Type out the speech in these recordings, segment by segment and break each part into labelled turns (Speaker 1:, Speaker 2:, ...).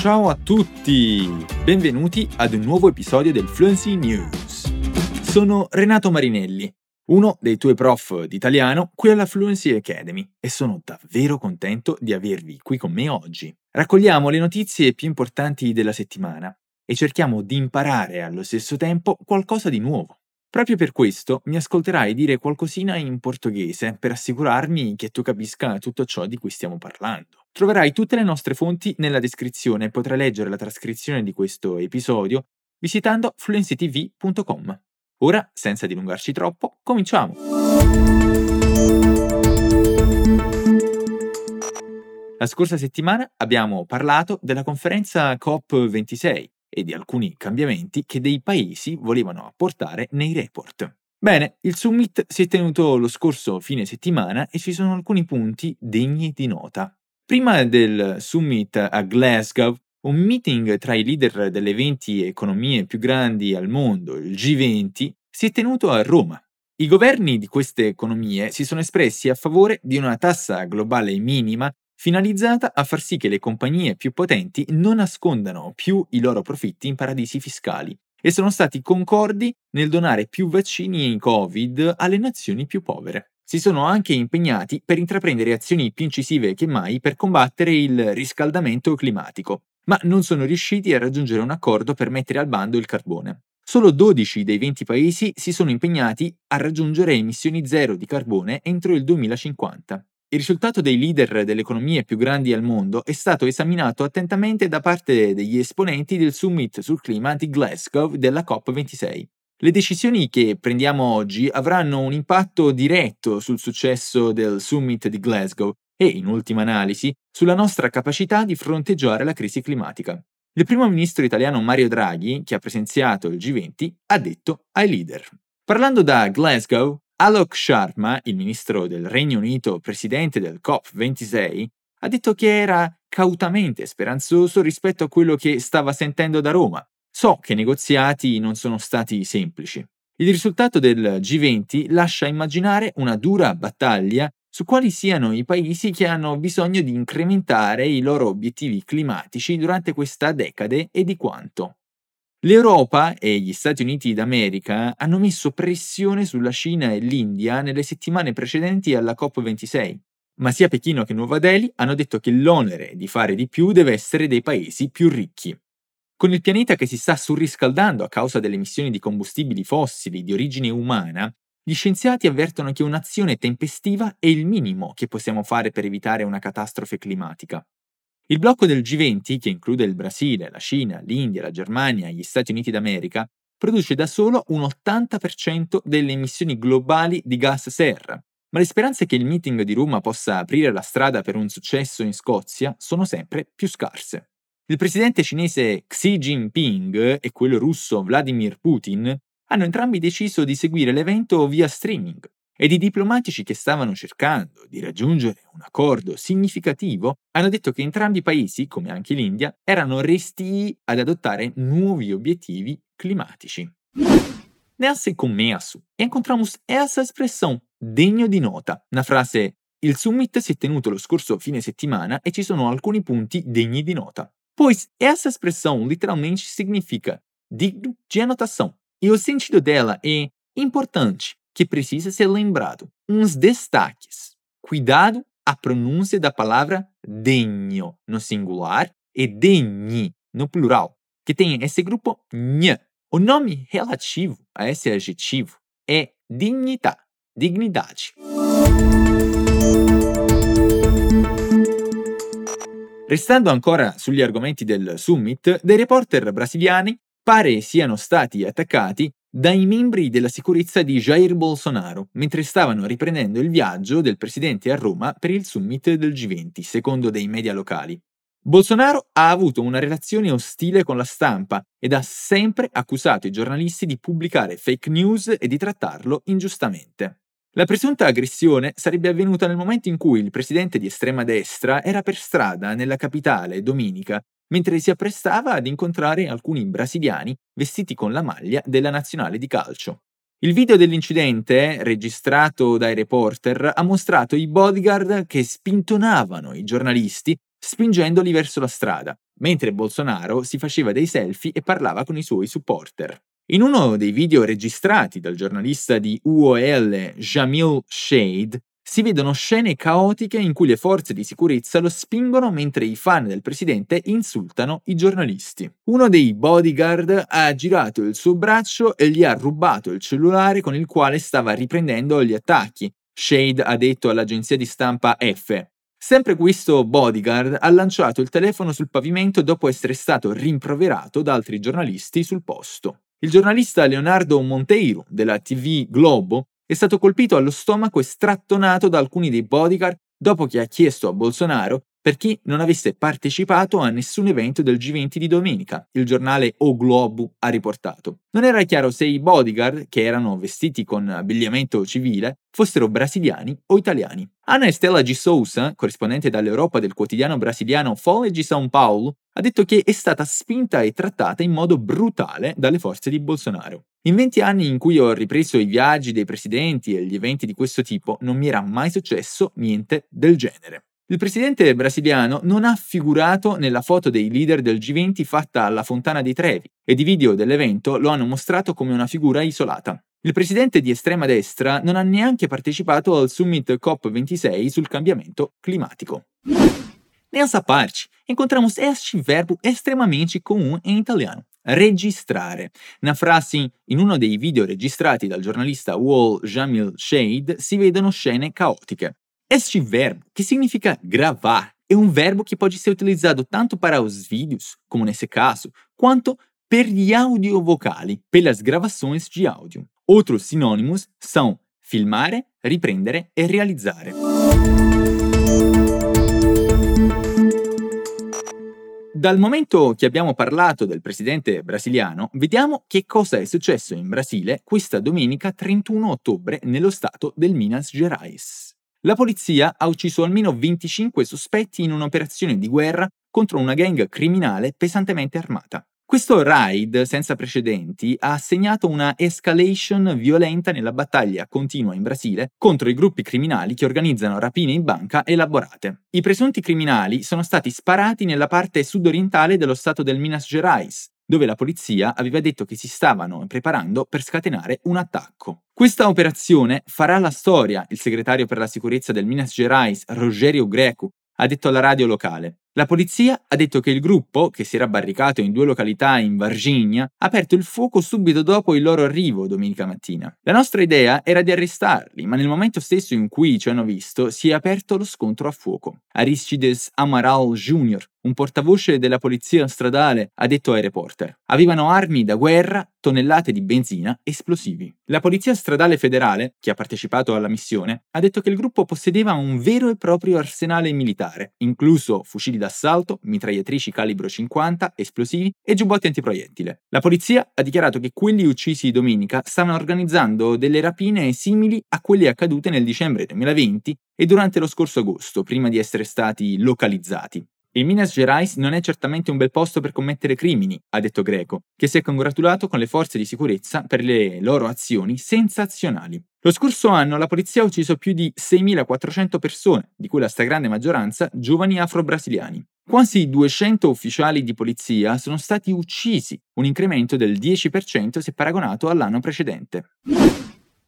Speaker 1: ciao a tutti! Benvenuti ad un nuovo episodio del Fluency News. Sono Renato Marinelli, uno dei tuoi prof di italiano qui alla Fluency Academy e sono davvero contento di avervi qui con me oggi. Raccogliamo le notizie più importanti della settimana e cerchiamo di imparare allo stesso tempo qualcosa di nuovo. Proprio per questo mi ascolterai dire qualcosina in portoghese per assicurarmi che tu capisca tutto ciò di cui stiamo parlando. Troverai tutte le nostre fonti nella descrizione e potrai leggere la trascrizione di questo episodio visitando fluencytv.com. Ora, senza dilungarci troppo, cominciamo! La scorsa settimana abbiamo parlato della conferenza COP26 e di alcuni cambiamenti che dei paesi volevano apportare nei report. Bene, il summit si è tenuto lo scorso fine settimana e ci sono alcuni punti degni di nota. Prima del summit a Glasgow, un meeting tra i leader delle 20 economie più grandi al mondo, il G20, si è tenuto a Roma. I governi di queste economie si sono espressi a favore di una tassa globale minima finalizzata a far sì che le compagnie più potenti non nascondano più i loro profitti in paradisi fiscali e sono stati concordi nel donare più vaccini Covid alle nazioni più povere. Si sono anche impegnati per intraprendere azioni più incisive che mai per combattere il riscaldamento climatico, ma non sono riusciti a raggiungere un accordo per mettere al bando il carbone. Solo 12 dei 20 paesi si sono impegnati a raggiungere emissioni zero di carbone entro il 2050. Il risultato dei leader delle economie più grandi al mondo è stato esaminato attentamente da parte degli esponenti del Summit sul clima di Glasgow della COP26. Le decisioni che prendiamo oggi avranno un impatto diretto sul successo del Summit di Glasgow e, in ultima analisi, sulla nostra capacità di fronteggiare la crisi climatica. Il primo ministro italiano Mario Draghi, che ha presenziato il G20, ha detto ai leader. Parlando da Glasgow, Alok Sharma, il ministro del Regno Unito, presidente del COP26, ha detto che era cautamente speranzoso rispetto a quello che stava sentendo da Roma. So che i negoziati non sono stati semplici. Il risultato del G20 lascia immaginare una dura battaglia su quali siano i paesi che hanno bisogno di incrementare i loro obiettivi climatici durante questa decade e di quanto. L'Europa e gli Stati Uniti d'America hanno messo pressione sulla Cina e l'India nelle settimane precedenti alla COP26, ma sia Pechino che Nuova Delhi hanno detto che l'onere di fare di più deve essere dei paesi più ricchi. Con il pianeta che si sta surriscaldando a causa delle emissioni di combustibili fossili di origine umana, gli scienziati avvertono che un'azione tempestiva è il minimo che possiamo fare per evitare una catastrofe climatica. Il blocco del G20, che include il Brasile, la Cina, l'India, la Germania e gli Stati Uniti d'America, produce da solo un 80% delle emissioni globali di gas serra, ma le speranze che il meeting di Roma possa aprire la strada per un successo in Scozia sono sempre più scarse. Il presidente cinese Xi Jinping e quello russo Vladimir Putin hanno entrambi deciso di seguire l'evento via streaming, ed i diplomatici che stavano cercando di raggiungere un accordo significativo hanno detto che entrambi i paesi, come anche l'India, erano restii ad adottare nuovi obiettivi climatici. Nessa começo, encontramos essa expressão, degno di nota, na frase Il summit si è tenuto lo scorso fine settimana e ci sono alcuni punti degni di nota. Pois essa expressão literalmente significa digno de anotação, e o sentido dela é importante, que precisa ser lembrado. Uns destaques. Cuidado a pronúncia da palavra denho no singular e degni no plural, que tem esse grupo nh. O nome relativo a esse adjetivo é dignità, dignidade. Restando ancora sugli argomenti del summit, dei reporter brasiliani pare siano stati attaccati dai membri della sicurezza di Jair Bolsonaro mentre stavano riprendendo il viaggio del presidente a Roma per il summit del G20, secondo dei media locali. Bolsonaro ha avuto una relazione ostile con la stampa ed ha sempre accusato i giornalisti di pubblicare fake news e di trattarlo ingiustamente. La presunta aggressione sarebbe avvenuta nel momento in cui il presidente di estrema destra era per strada nella capitale domenica mentre si apprestava ad incontrare alcuni brasiliani vestiti con la maglia della nazionale di calcio. Il video dell'incidente, registrato dai reporter, ha mostrato i bodyguard che spintonavano i giornalisti spingendoli verso la strada. mentre Bolsonaro si faceva dei selfie e parlava con i suoi supporter. In uno dei video registrati dal giornalista di UOL Jamil Shade, si vedono scene caotiche in cui le forze di sicurezza lo spingono mentre i fan del presidente insultano i giornalisti. Uno dei bodyguard ha girato il suo braccio e gli ha rubato il cellulare con il quale stava riprendendo gli attacchi. Shade ha detto all'agenzia di stampa F. Sempre questo bodyguard ha lanciato il telefono sul pavimento dopo essere stato rimproverato da altri giornalisti sul posto. Il giornalista Leonardo Monteiro della TV Globo è stato colpito allo stomaco e strattonato da alcuni dei bodyguard dopo che ha chiesto a Bolsonaro per chi non avesse partecipato a nessun evento del G20 di domenica, il giornale O Globo ha riportato. Non era chiaro se i bodyguard, che erano vestiti con abbigliamento civile, fossero brasiliani o italiani. Anna Estela G. Sousa, corrispondente dall'Europa del quotidiano brasiliano Folha de São Paulo, ha detto che è stata spinta e trattata in modo brutale dalle forze di Bolsonaro. In 20 anni in cui ho ripreso i viaggi dei presidenti e gli eventi di questo tipo, non mi era mai successo niente del genere. Il presidente brasiliano non ha figurato nella foto dei leader del G20 fatta alla Fontana dei Trevi ed i video dell'evento lo hanno mostrato come una figura isolata. Il presidente di estrema destra non ha neanche partecipato al summit COP26 sul cambiamento climatico. Nessa parte, encontramos este verbo estremamente comum em italiano, registrare. Na frase in uno dei video registrati dal giornalista Wall Jamil Shade si vedono scene caotiche. Este verbo, que significa gravar, é um verbo que pode ser utilizado tanto para os vídeos, como nesse caso, quanto per gli audio vocali, pelas gravações de áudio. Outros sinônimos são filmare, riprendere e realizzare. Dal momento che abbiamo parlato del presidente brasiliano, vediamo che cosa è successo in Brasile questa domenica 31 ottobre nello stato del Minas Gerais. La polizia ha ucciso almeno 25 sospetti in un'operazione di guerra contro una gang criminale pesantemente armata. Questo raid senza precedenti ha segnato una escalation violenta nella battaglia continua in Brasile contro i gruppi criminali che organizzano rapine in banca elaborate. I presunti criminali sono stati sparati nella parte sudorientale dello stato del Minas Gerais, dove la polizia aveva detto che si stavano preparando per scatenare un attacco. Questa operazione farà la storia, il segretario per la sicurezza del Minas Gerais, Rogerio Greco, ha detto alla radio locale. La polizia ha detto che il gruppo, che si era barricato in due località in Varginha, ha aperto il fuoco subito dopo il loro arrivo domenica mattina. La nostra idea era di arrestarli, ma nel momento stesso in cui ci hanno visto si è aperto lo scontro a fuoco. Aristides Amaral Jr., un portavoce della polizia stradale ha detto ai reporter. Avevano armi da guerra, tonnellate di benzina, esplosivi. La polizia stradale federale, che ha partecipato alla missione, ha detto che il gruppo possedeva un vero e proprio arsenale militare, incluso fucili d'assalto, mitragliatrici calibro 50, esplosivi e giubbotti antiproiettile. La polizia ha dichiarato che quelli uccisi domenica stavano organizzando delle rapine simili a quelle accadute nel dicembre 2020 e durante lo scorso agosto, prima di essere stati localizzati. Il Minas Gerais non è certamente un bel posto per commettere crimini, ha detto Greco, che si è congratulato con le forze di sicurezza per le loro azioni sensazionali. Lo scorso anno la polizia ha ucciso più di 6.400 persone, di cui la stragrande maggioranza giovani afro-brasiliani. Quasi 200 ufficiali di polizia sono stati uccisi, un incremento del 10% se paragonato all'anno precedente.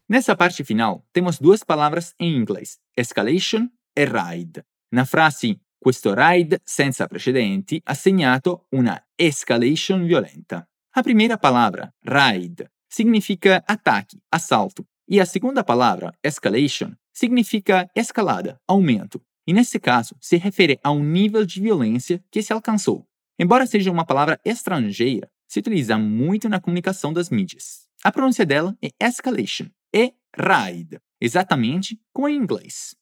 Speaker 1: Nessa parte final, temos duas palavras em inglês: escalation e raid. Na frase questo raid senza precedenti ha segnato una escalation violenta. A primeira palavra, raid, significa ataque, assalto, e a segunda palavra, escalation, significa escalada, aumento. E nesse caso, se refere a um nível de violência que se alcançou. Embora seja uma palavra estrangeira, se utiliza muito na comunicação das mídias. A pronúncia dela é escalation e raid, exatamente como em inglês.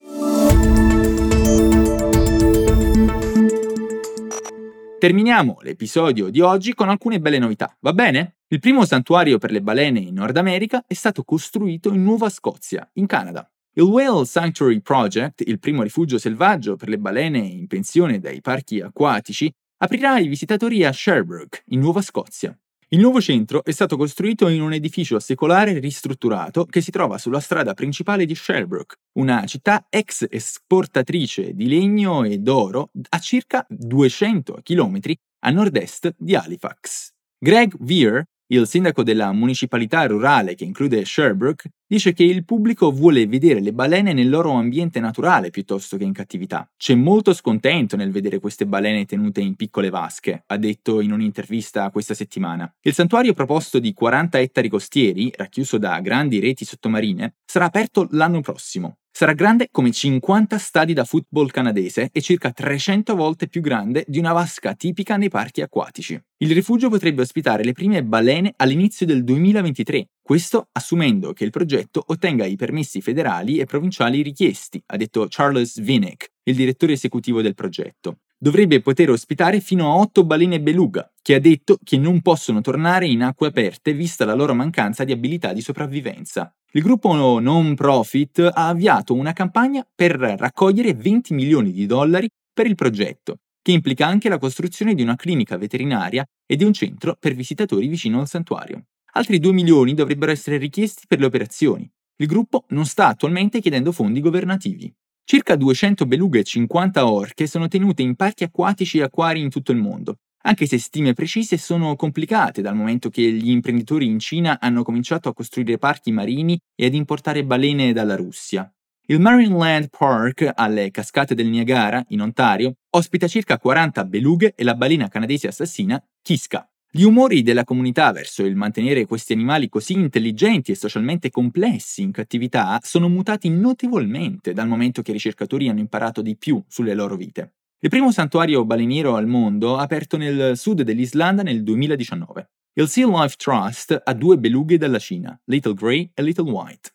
Speaker 1: Terminiamo l'episodio di oggi con alcune belle novità, va bene? Il primo santuario per le balene in Nord America è stato costruito in Nuova Scozia, in Canada. Il Whale Sanctuary Project, il primo rifugio selvaggio per le balene in pensione dai parchi acquatici, aprirà ai visitatori a Sherbrooke, in Nuova Scozia. Il nuovo centro è stato costruito in un edificio secolare ristrutturato che si trova sulla strada principale di Sherbrooke, una città ex esportatrice di legno e d'oro a circa 200 km a nord-est di Halifax. Greg Veer, il sindaco della municipalità rurale che include Sherbrooke, dice che il pubblico vuole vedere le balene nel loro ambiente naturale piuttosto che in cattività. C'è molto scontento nel vedere queste balene tenute in piccole vasche, ha detto in un'intervista questa settimana. Il santuario proposto di 40 ettari costieri, racchiuso da grandi reti sottomarine, sarà aperto l'anno prossimo. Sarà grande come 50 stadi da football canadese e circa 300 volte più grande di una vasca tipica nei parchi acquatici. Il rifugio potrebbe ospitare le prime balene all'inizio del 2023, questo assumendo che il progetto ottenga i permessi federali e provinciali richiesti, ha detto Charles Vinnick, il direttore esecutivo del progetto. Dovrebbe poter ospitare fino a 8 balene beluga, che ha detto che non possono tornare in acque aperte vista la loro mancanza di abilità di sopravvivenza. Il gruppo non profit ha avviato una campagna per raccogliere 20 milioni di dollari per il progetto, che implica anche la costruzione di una clinica veterinaria e di un centro per visitatori vicino al santuario. Altri 2 milioni dovrebbero essere richiesti per le operazioni. Il gruppo non sta attualmente chiedendo fondi governativi. Circa 200 belughe e 50 orche sono tenute in parchi acquatici e acquari in tutto il mondo, anche se stime precise sono complicate dal momento che gli imprenditori in Cina hanno cominciato a costruire parchi marini e ad importare balene dalla Russia. Il Marineland Park alle cascate del Niagara, in Ontario, ospita circa 40 belughe e la balena canadese assassina Kiska. Gli umori della comunità verso il mantenere questi animali così intelligenti e socialmente complessi in cattività sono mutati notevolmente dal momento che i ricercatori hanno imparato di più sulle loro vite. Il primo santuario baleniero al mondo aperto nel sud dell'Islanda nel 2019. Il Sea Life Trust ha due belughe dalla Cina, Little Grey e Little White.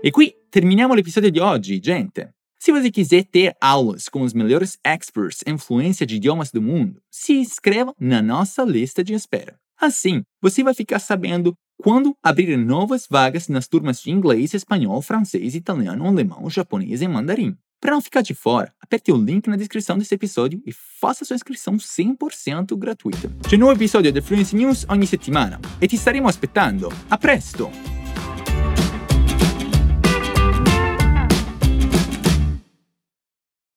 Speaker 1: E qui terminiamo l'episodio di oggi, gente. Se você quiser ter aulas com os melhores experts em fluência de idiomas do mundo, se inscreva na nossa lista de espera. Assim, você vai ficar sabendo quando abrir novas vagas nas turmas de inglês, espanhol, francês, italiano, alemão, japonês e mandarim. Para não ficar de fora, aperte o link na descrição desse episódio e faça sua inscrição 100% gratuita. C'è un nuovo episodio del Fluency News ogni settimana e ti staremo aspettando. A presto!